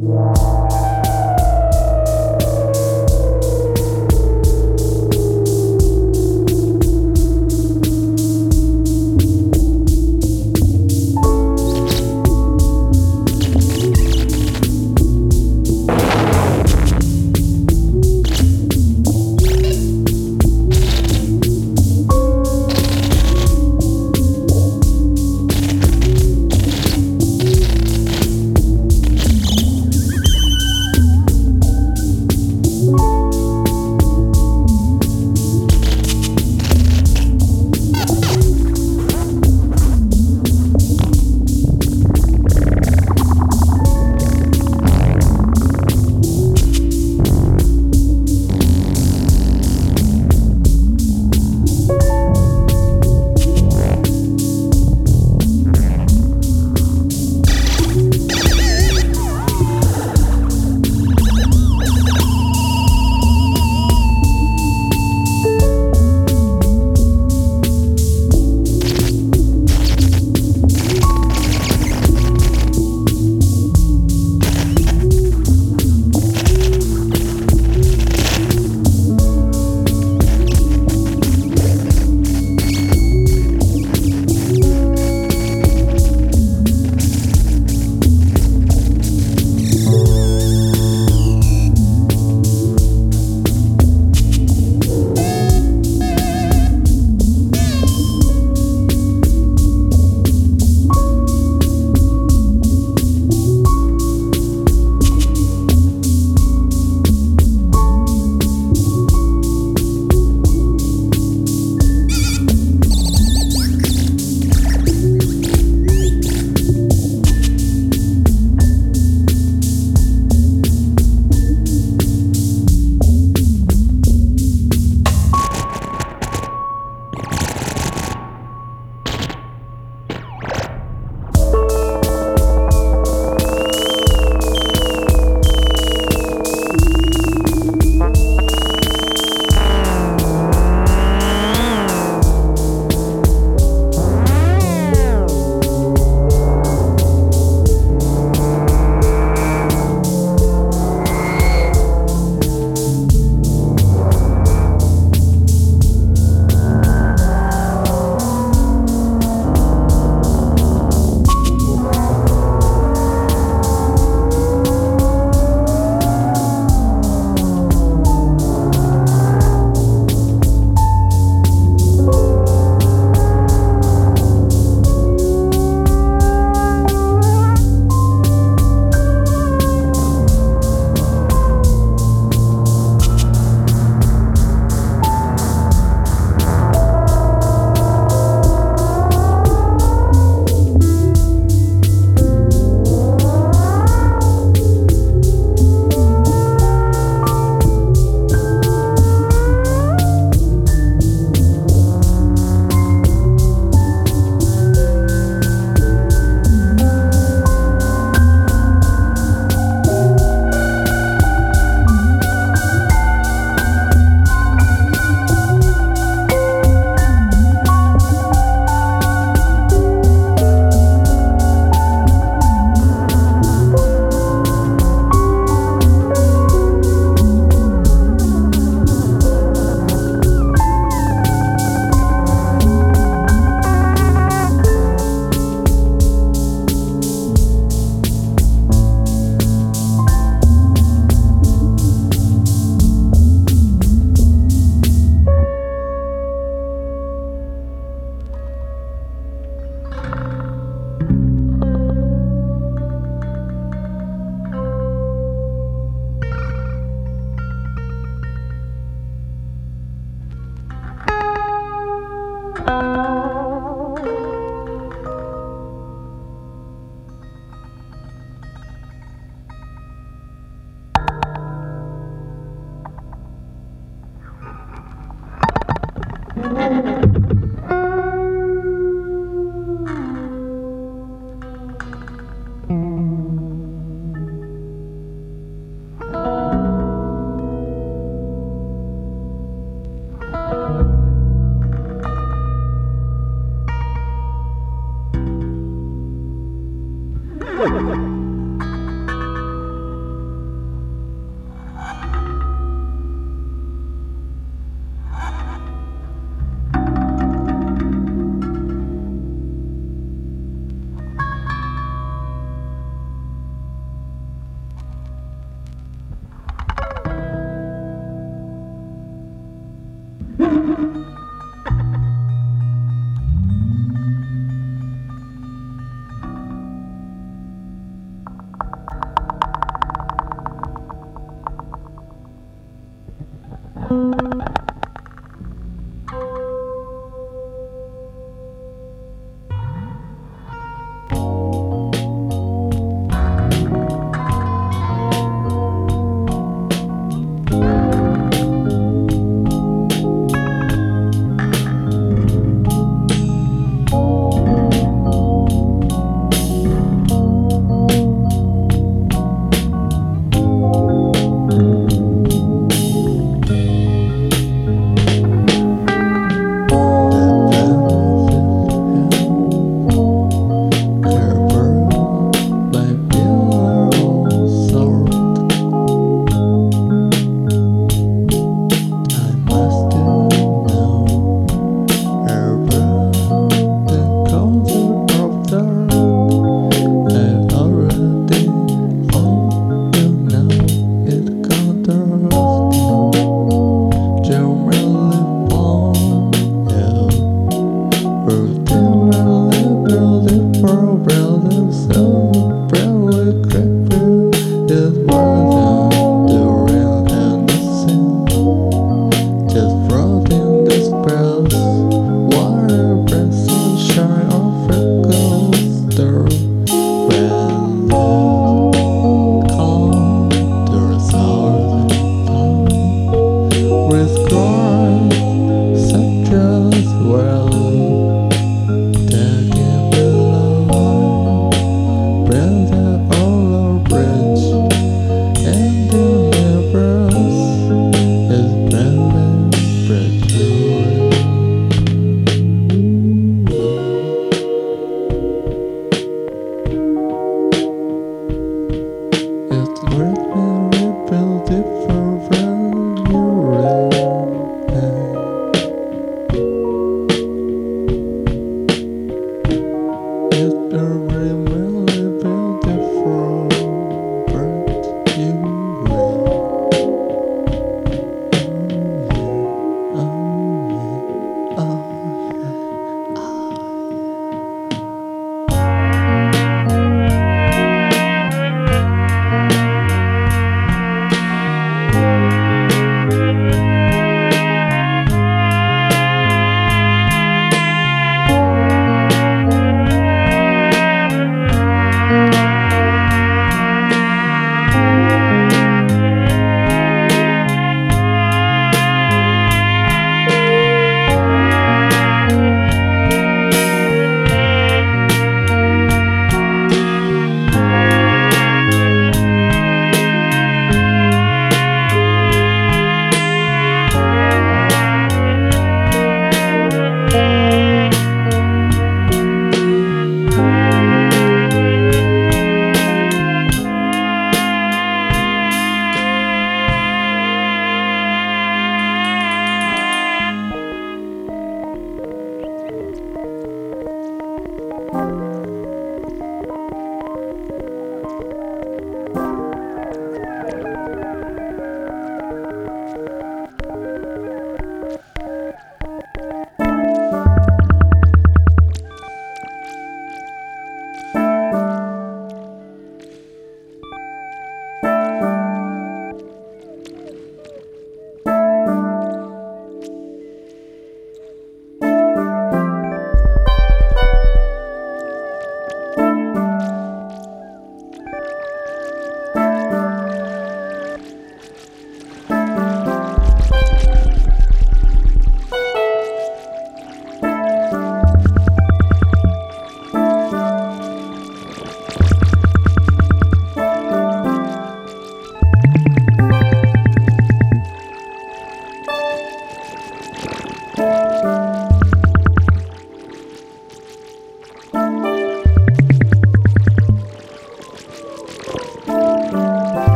Yeah.